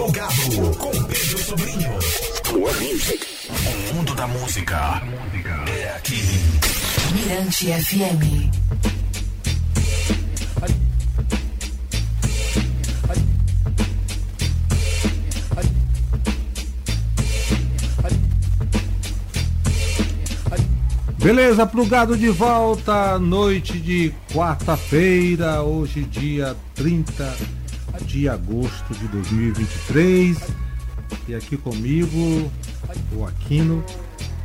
Plugado com Pedro Sobrinho. O mundo da música é aqui. Mirante FM. Beleza, plugado de volta, noite de quarta-feira, hoje dia 30 de agosto de 2023. E aqui comigo, o Aquino,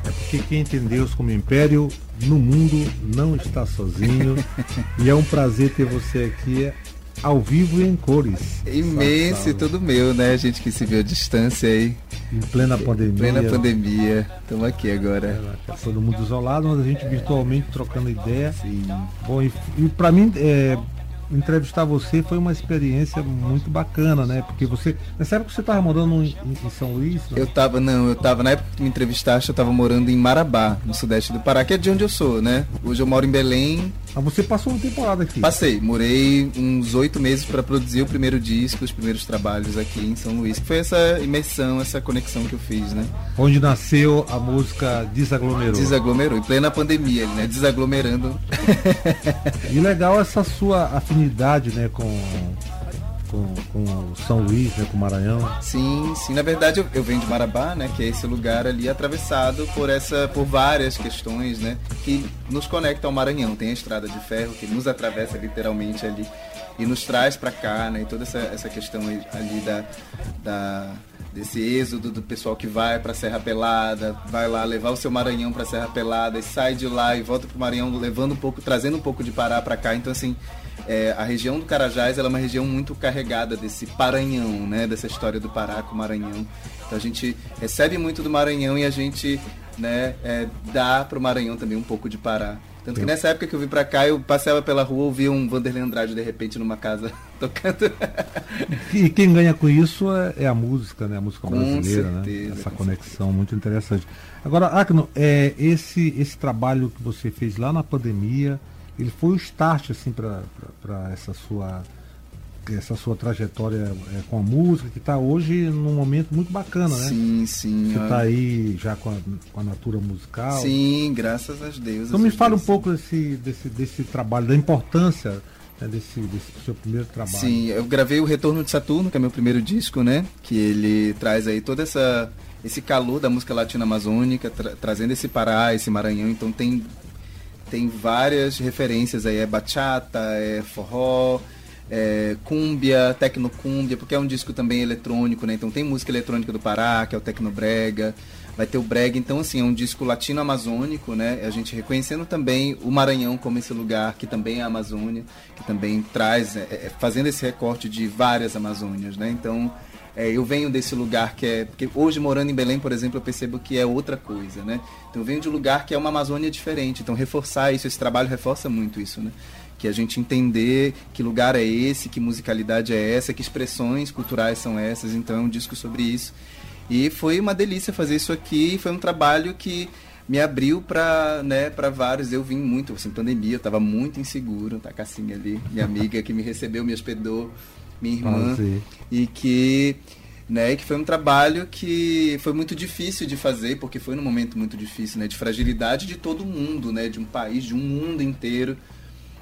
é porque quem tem Deus como império no mundo não está sozinho. e é um prazer ter você aqui ao vivo e em cores. Imenso e tudo meu, né? A gente que se viu à distância aí. Em plena pandemia. Em plena pandemia. Estamos aqui agora. É, tá todo mundo isolado, mas a gente virtualmente trocando ideia. Sim. Bom, e, e para mim, é, entrevistar você foi uma experiência muito bacana, né? Porque você. Nessa época você estava morando em, em, São Luís? Não? Eu estava não, eu estava na época que me entrevistaste, eu estava morando em Marabá, no sudeste do Pará, que é de onde eu sou, né? Hoje eu moro em Belém. Ah, você passou uma temporada aqui? Passei, morei uns oito meses para produzir o primeiro disco, os primeiros trabalhos aqui em São Luís. Foi essa imersão, essa conexão que eu fiz, né? Onde nasceu a música Desaglomerou. Desaglomerou, em plena pandemia, né? Desaglomerando. e legal essa sua afinidade, né, com com, com São Luís, né, com Maranhão. Sim, sim. Na verdade, eu, eu venho de Marabá, né, que é esse lugar ali atravessado por essa, por várias questões, né, que nos conectam ao Maranhão. Tem a estrada de ferro que nos atravessa literalmente ali e nos traz para cá, né, e toda essa, essa questão ali da, da desse êxodo do pessoal que vai para Serra Pelada, vai lá levar o seu Maranhão para Serra Pelada e sai de lá e volta para o Maranhão levando um pouco, trazendo um pouco de Pará para cá. Então assim, é, a região do Carajás é uma região muito carregada desse Paranhão, né? Dessa história do Pará com o Maranhão. Então a gente recebe muito do Maranhão e a gente né, é, dá para o Maranhão também um pouco de Pará. Tanto que nessa época que eu vim pra cá, eu passeava pela rua, ouvia um Vanderlei Andrade de repente numa casa tocando. E quem ganha com isso é, é a música, né? A música com brasileira, né? certeza, né? Essa conexão certeza. muito interessante. Agora, Acno, é, esse, esse trabalho que você fez lá na pandemia, ele foi o start assim para essa sua essa sua trajetória é, com a música que está hoje num momento muito bacana, né? Sim, sim. Você está aí já com a, com a natura musical. Sim, graças a Deus. Então me fala um pouco desse, desse, desse trabalho, da importância né, desse, desse seu primeiro trabalho. Sim, eu gravei o Retorno de Saturno, que é meu primeiro disco, né? Que ele traz aí toda essa esse calor da música latino-amazônica, tra trazendo esse Pará, esse Maranhão. Então tem tem várias referências aí, é bachata, é forró, é cúmbia, tecnocúmbia, porque é um disco também eletrônico, né? Então tem música eletrônica do Pará, que é o tecnobrega, vai ter o brega, então assim, é um disco latino-amazônico, né? A gente reconhecendo também o Maranhão como esse lugar que também é a Amazônia, que também traz, é, é, fazendo esse recorte de várias Amazônias, né? Então é, eu venho desse lugar que é. Porque hoje, morando em Belém, por exemplo, eu percebo que é outra coisa, né? Então eu venho de um lugar que é uma Amazônia diferente. Então reforçar isso, esse trabalho reforça muito isso, né? Que a gente entender que lugar é esse, que musicalidade é essa, que expressões culturais são essas. Então é um disco sobre isso. E foi uma delícia fazer isso aqui. Foi um trabalho que me abriu para né, vários. Eu vim muito, assim, pandemia, eu estava muito inseguro. Tá Cassinha ali, minha amiga que me recebeu, me hospedou minha irmã, e que né, que foi um trabalho que foi muito difícil de fazer, porque foi num momento muito difícil, né, de fragilidade de todo mundo, né, de um país, de um mundo inteiro.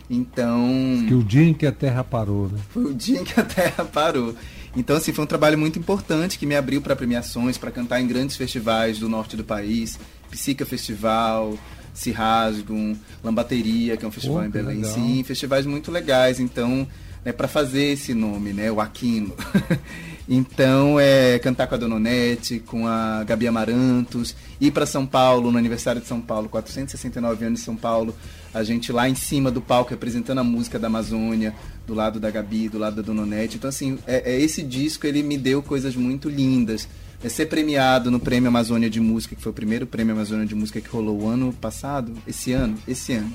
Então, que o dia em que a Terra parou, né? Foi o dia em que a Terra parou. Então, assim, foi um trabalho muito importante que me abriu para premiações, para cantar em grandes festivais do norte do país, Psica Festival, Se Rasgam, Lambateria, que é um festival Pô, em Belém, legal. sim, festivais muito legais. Então, né, para fazer esse nome, né, o Aquino. então, é cantar com a Dona Onete, com a Gabi Amarantos, ir para São Paulo, no aniversário de São Paulo, 469 anos de São Paulo, a gente lá em cima do palco representando a música da Amazônia, do lado da Gabi, do lado da Dona Onete. Então, assim, é, é esse disco, ele me deu coisas muito lindas. É ser premiado no Prêmio Amazônia de Música, que foi o primeiro Prêmio Amazônia de Música que rolou o ano passado, esse ano, esse ano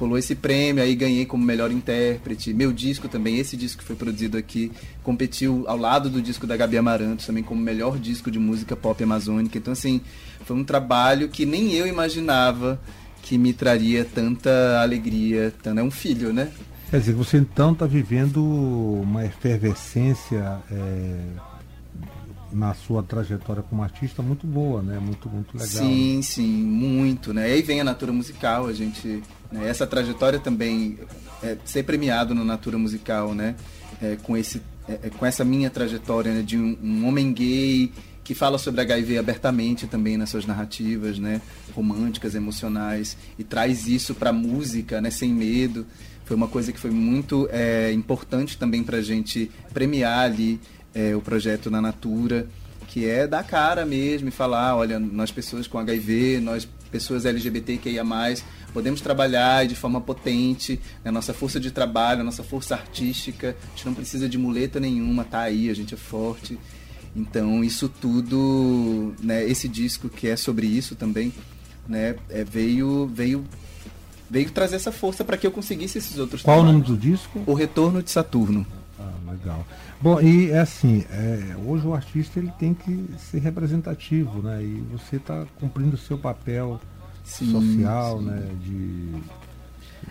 rolou esse prêmio, aí ganhei como melhor intérprete. Meu disco também, esse disco que foi produzido aqui, competiu ao lado do disco da Gabi Amarantos, também como melhor disco de música pop amazônica. Então, assim, foi um trabalho que nem eu imaginava que me traria tanta alegria. É um filho, né? Quer dizer, você então está vivendo uma efervescência é, na sua trajetória como artista muito boa, né? Muito, muito legal. Sim, né? sim, muito, né? E aí vem a Natura Musical, a gente. Né? Essa trajetória também é, ser premiado no Natura Musical, né? É, com, esse, é, é, com essa minha trajetória né? de um, um, homem gay que fala sobre HIV abertamente também nas suas narrativas, né? Românticas, emocionais e traz isso para música, né? Sem medo. Foi uma coisa que foi muito é, importante também para a gente premiar ali é, o projeto na Natura, que é dar cara mesmo e falar, olha, nós pessoas com HIV, nós pessoas LGBTQIA+, podemos trabalhar de forma potente, né, a nossa força de trabalho, a nossa força artística, a gente não precisa de muleta nenhuma, tá aí, a gente é forte. Então, isso tudo, né, esse disco que é sobre isso também, né, é, veio, veio, veio trazer essa força para que eu conseguisse esses outros Qual trabalhos. o nome do disco? O Retorno de Saturno. Ah, legal. Bom, e é assim, é, hoje o artista ele tem que ser representativo, né? E você está cumprindo o seu papel sim, social, sim. né? De,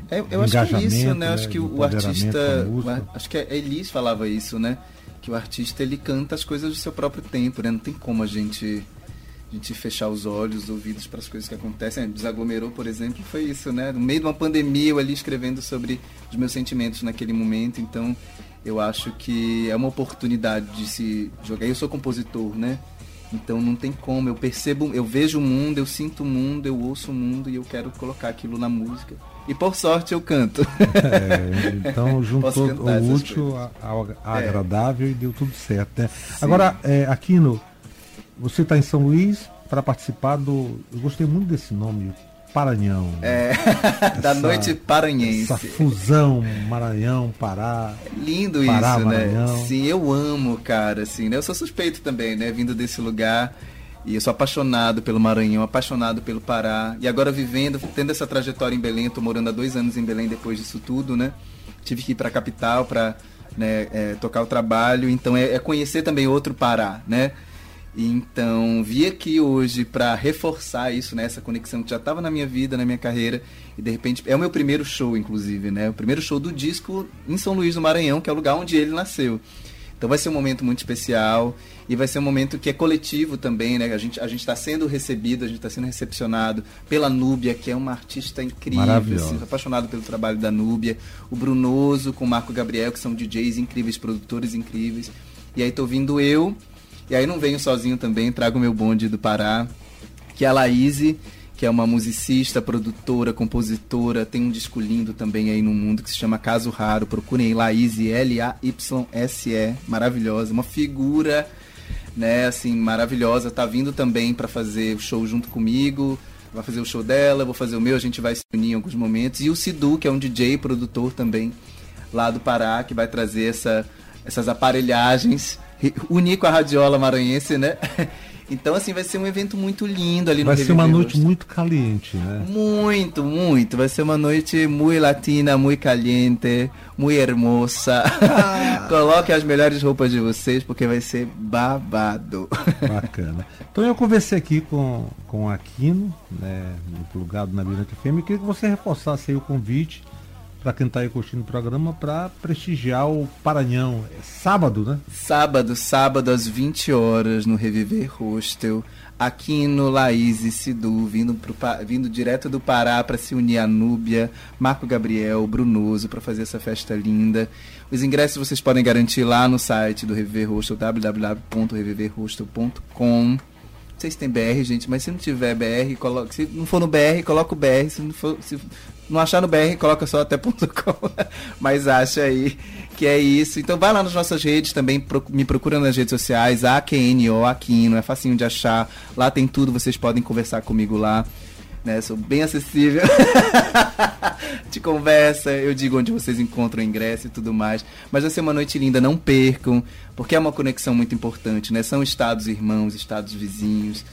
é, eu acho que é isso, né? né? Acho que o artista, acho que a Elis falava isso, né? Que o artista ele canta as coisas do seu próprio tempo, né? Não tem como a gente a gente fechar os olhos, os ouvidos para as coisas que acontecem. Desaglomerou, por exemplo, foi isso, né? No meio de uma pandemia, eu ali escrevendo sobre os meus sentimentos naquele momento. Então, eu acho que é uma oportunidade de se jogar. Eu sou compositor, né? Então não tem como, eu percebo, eu vejo o mundo, eu sinto o mundo, eu ouço o mundo e eu quero colocar aquilo na música. E por sorte eu canto. É, então juntou o útil ao, é. agradável é. e deu tudo certo, né? Agora, é, Aquino, você está em São Luís para participar do. Eu gostei muito desse nome, Paranhão. É, da noite paranhense. Essa fusão Maranhão, Pará. É lindo Pará, isso, né? Maranhão. né? Sim, eu amo, cara, assim, né? Eu sou suspeito também, né? Vindo desse lugar. E eu sou apaixonado pelo Maranhão, apaixonado pelo Pará. E agora vivendo, tendo essa trajetória em Belém, eu tô morando há dois anos em Belém depois disso tudo, né? Tive que ir para a capital para né, é, tocar o trabalho. Então é, é conhecer também outro Pará, né? Então, vi aqui hoje para reforçar isso, né, essa conexão que já estava na minha vida, na minha carreira, e de repente é o meu primeiro show, inclusive, né? O primeiro show do disco em São Luís do Maranhão, que é o lugar onde ele nasceu. Então vai ser um momento muito especial e vai ser um momento que é coletivo também, né? A gente a gente está sendo recebido, a gente está sendo recepcionado pela Núbia, que é uma artista incrível, assim, apaixonado pelo trabalho da Núbia, o Brunoso com o Marco Gabriel, que são DJs incríveis, produtores incríveis. E aí tô vindo eu e aí não venho sozinho também, trago meu bonde do Pará, que é a Laíse, que é uma musicista, produtora, compositora, tem um disco lindo também aí no mundo que se chama Caso Raro. Procurem Laíse, L-A-Y-S-E, maravilhosa, uma figura, né, assim, maravilhosa. Tá vindo também para fazer o show junto comigo. Vai fazer o show dela, vou fazer o meu, a gente vai se unir em alguns momentos. E o Sidu, que é um DJ, produtor também, lá do Pará, que vai trazer essa, essas aparelhagens unir com a radiola maranhense, né? Então, assim, vai ser um evento muito lindo ali vai no Vai ser uma noite muito caliente, né? Muito, muito. Vai ser uma noite muito latina, muito caliente, muito hermosa. Ah. Coloque as melhores roupas de vocês, porque vai ser babado. Bacana. Então, eu conversei aqui com, com o Aquino, né, no plugado na Mirante FM, e queria que você reforçasse aí o convite para quem está aí curtindo o programa, para prestigiar o Paranhão. É sábado, né? Sábado, sábado às 20 horas no Reviver Hostel, aqui no Laís e Sidu, vindo, pro, vindo direto do Pará para se unir a Núbia, Marco Gabriel, Brunoso, para fazer essa festa linda. Os ingressos vocês podem garantir lá no site do Reviver Hostel, www.reviverhostel.com. Sei se tem BR, gente, mas se não tiver BR, coloca, se não for no BR, coloca o BR. Se não for, se não achar no BR, coloca só até ponto .com, mas acha aí que é isso. Então vai lá nas nossas redes também, me procura nas redes sociais, AQNO, Aquino, é facinho de achar. Lá tem tudo, vocês podem conversar comigo lá. Né? Sou bem acessível. Te conversa, eu digo onde vocês encontram o ingresso e tudo mais. Mas vai ser uma noite linda, não percam, porque é uma conexão muito importante, né? São estados irmãos, estados vizinhos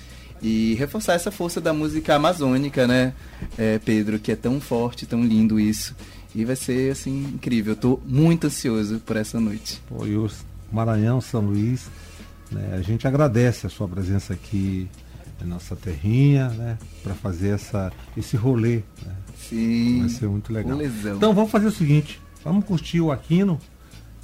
e reforçar essa força da música amazônica, né, é, Pedro, que é tão forte, tão lindo isso. E vai ser assim incrível. Eu tô muito ansioso por essa noite. Pô, e o Maranhão, São Luís, né, a gente agradece a sua presença aqui na nossa terrinha, né, para fazer essa esse rolê. Né? Sim. Vai ser muito legal. Então vamos fazer o seguinte, vamos curtir o Aquino.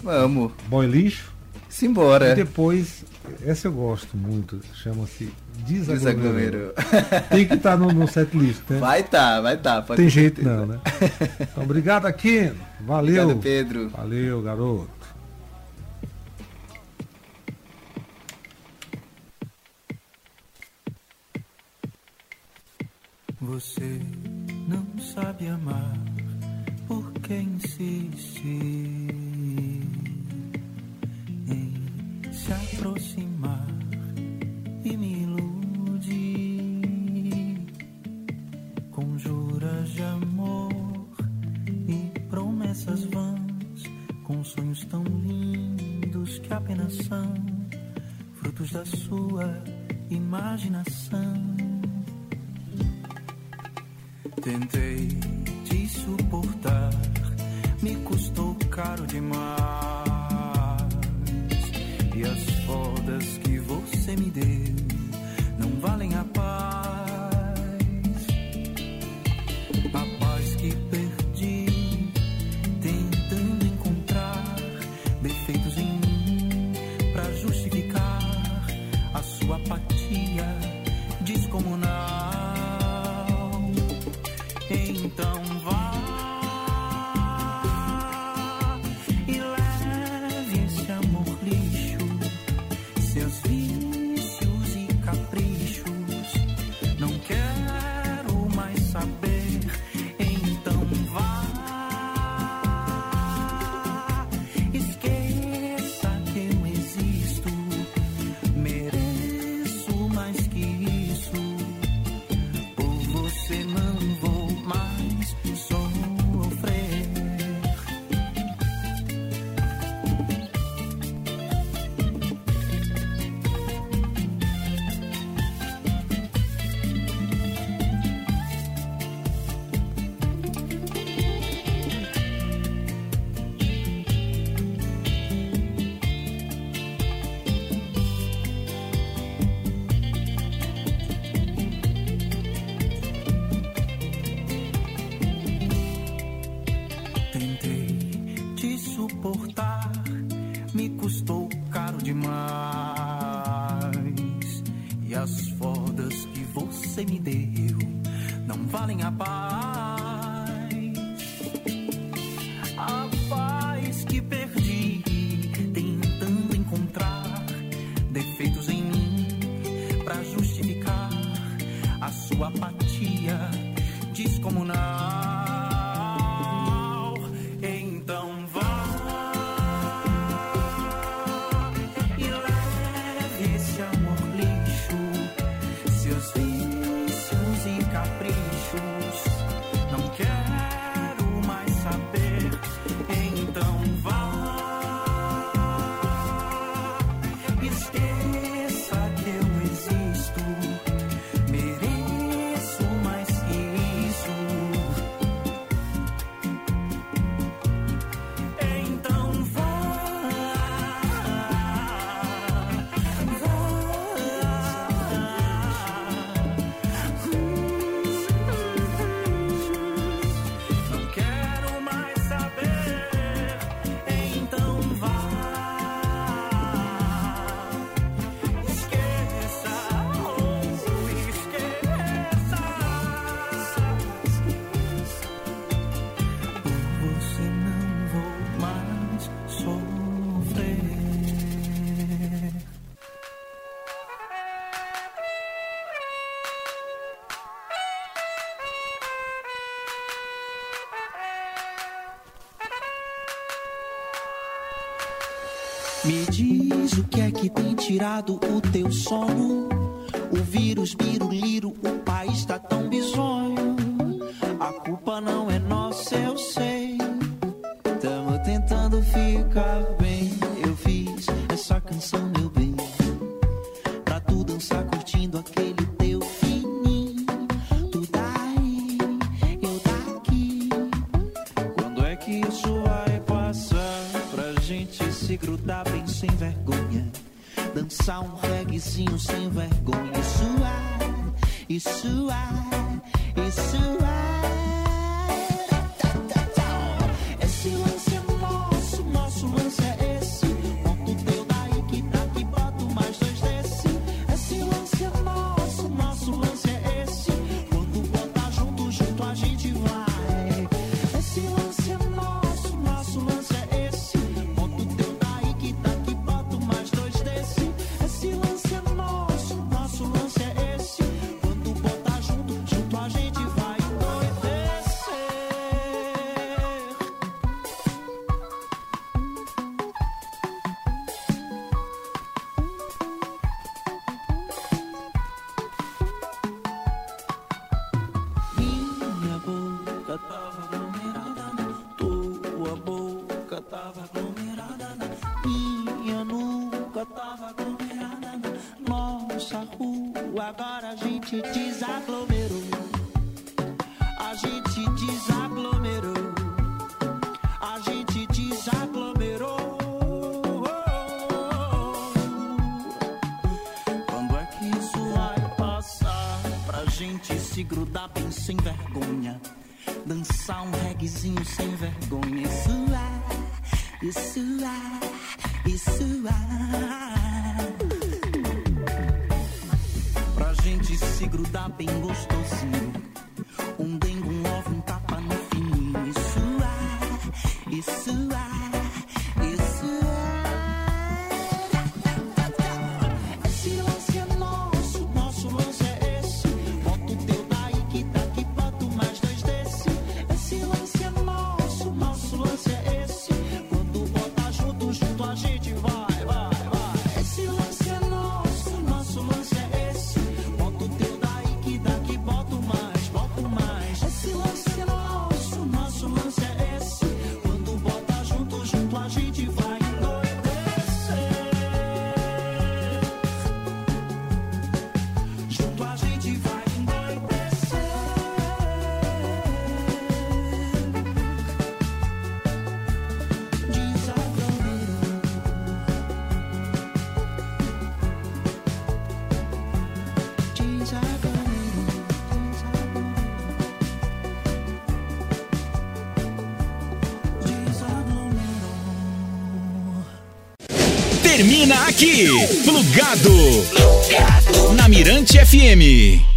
Vamos. Boy lixo. Simbora. E depois, essa eu gosto muito, chama-se Desaglomerou. Desaglomerou. Tem que estar no, no setlist, né? Vai tá, vai tá. pode Tem jeito certeza. não, né? Então, obrigado aqui. Valeu. Obrigado, Pedro. Valeu, garoto. Você sabe amar, porque insiste em se aproximar e me ilude. Conjuras de amor e promessas vãs, com sonhos tão lindos que apenas são frutos da sua imaginação. Fodas que o teu sono. O vírus, biruliro, o país tá tão bizonho. A culpa não é Dançar um reguezinho sem vergonha. E suar, e suar, e suar. de grudar bem sem vergonha. Dançar um reguezinho sem vergonha. Isso é, isso é, isso é. Pra gente se grudar bem gostosinho termina aqui. Plugado. Plugado. Na Mirante FM.